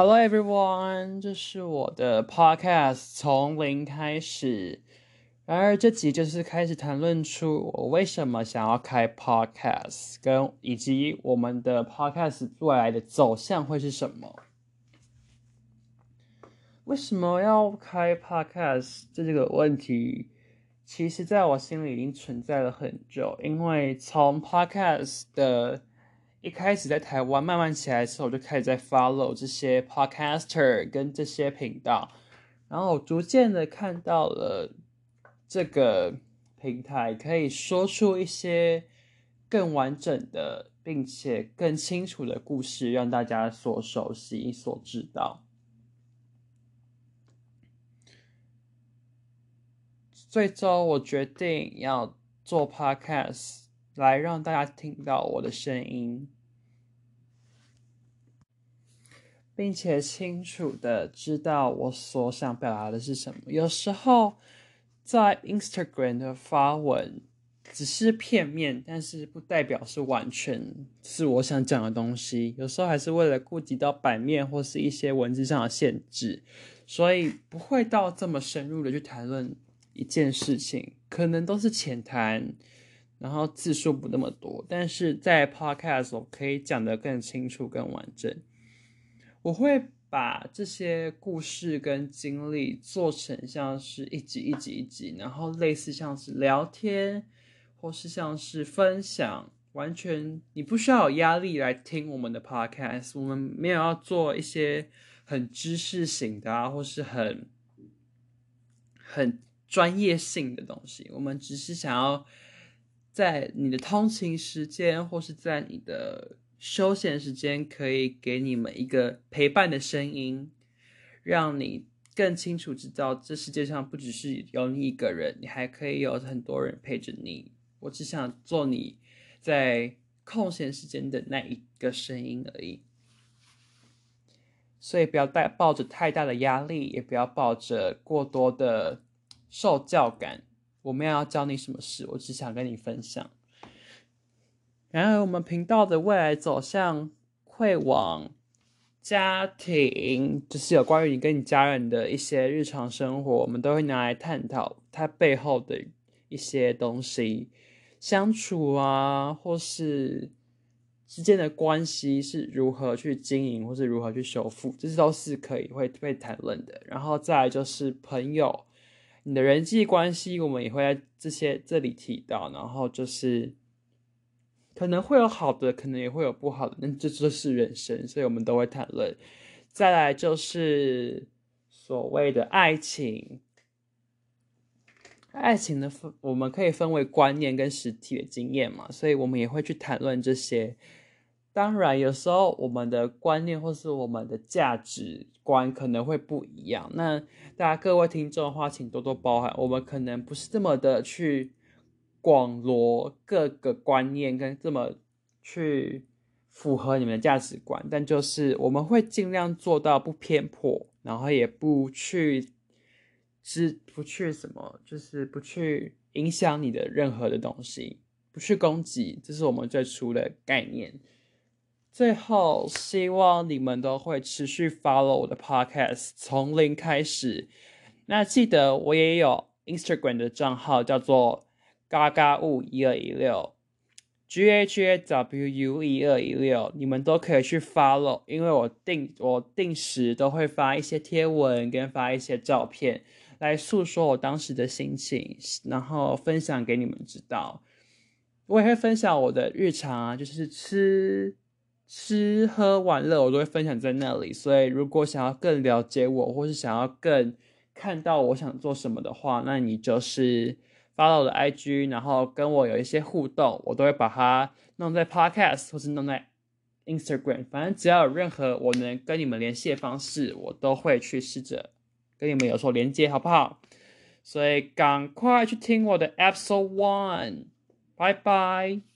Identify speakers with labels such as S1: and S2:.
S1: Hello everyone，这是我的 podcast，从零开始。然而这集就是开始谈论出我为什么想要开 podcast，跟以及我们的 podcast 未来的走向会是什么。为什么要开 podcast 这个问题，其实在我心里已经存在了很久，因为从 podcast 的一开始在台湾慢慢起来的时候，我就开始在 follow 这些 podcaster 跟这些频道，然后逐渐的看到了这个平台可以说出一些更完整的，并且更清楚的故事，让大家所熟悉、所知道。最终，我决定要做 podcast。来让大家听到我的声音，并且清楚的知道我所想表达的是什么。有时候在 Instagram 的发文只是片面，但是不代表是完全是我想讲的东西。有时候还是为了顾及到版面或是一些文字上的限制，所以不会到这么深入的去谈论一件事情，可能都是浅谈。然后字数不那么多，但是在 podcast 我可以讲得更清楚、更完整。我会把这些故事跟经历做成像是一集一集一集，然后类似像是聊天，或是像是分享，完全你不需要有压力来听我们的 podcast。我们没有要做一些很知识型的啊，或是很很专业性的东西，我们只是想要。在你的通勤时间，或是在你的休闲时间，可以给你们一个陪伴的声音，让你更清楚知道这世界上不只是有你一个人，你还可以有很多人陪着你。我只想做你在空闲时间的那一个声音而已，所以不要带抱着太大的压力，也不要抱着过多的受教感。我没有要教你什么事，我只想跟你分享。然而，我们频道的未来走向会往家庭，就是有关于你跟你家人的一些日常生活，我们都会拿来探讨它背后的一些东西，相处啊，或是之间的关系是如何去经营，或是如何去修复，这些都是可以会被谈论的。然后再来就是朋友。你的人际关系，我们也会在这些这里提到，然后就是可能会有好的，可能也会有不好的，那这就是人生，所以我们都会谈论。再来就是所谓的爱情，爱情的分我们可以分为观念跟实体的经验嘛，所以我们也会去谈论这些。当然，有时候我们的观念或是我们的价值观可能会不一样。那大家各位听众的话，请多多包涵。我们可能不是这么的去广罗各个观念，跟这么去符合你们的价值观，但就是我们会尽量做到不偏颇，然后也不去是不去什么，就是不去影响你的任何的东西，不去攻击，这是我们最初的概念。最后，希望你们都会持续 follow 我的 podcast，从零开始。那记得我也有 Instagram 的账号，叫做嘎嘎物一二一六，G H A W U 一二一六，你们都可以去 follow，因为我定我定时都会发一些贴文跟发一些照片，来诉说我当时的心情，然后分享给你们知道。我也会分享我的日常啊，就是吃。吃喝玩乐我都会分享在那里，所以如果想要更了解我，或是想要更看到我想做什么的话，那你就是发到我的 IG，然后跟我有一些互动，我都会把它弄在 Podcast 或是弄在 Instagram，反正只要有任何我能跟你们联系的方式，我都会去试着跟你们有所连接，好不好？所以赶快去听我的 Episode One，拜拜。